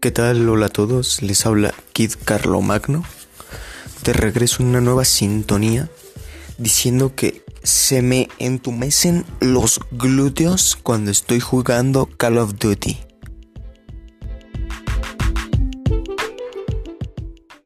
¿Qué tal? Hola a todos, les habla Kid Carlo Magno. Te regreso en una nueva sintonía diciendo que se me entumecen los glúteos cuando estoy jugando Call of Duty.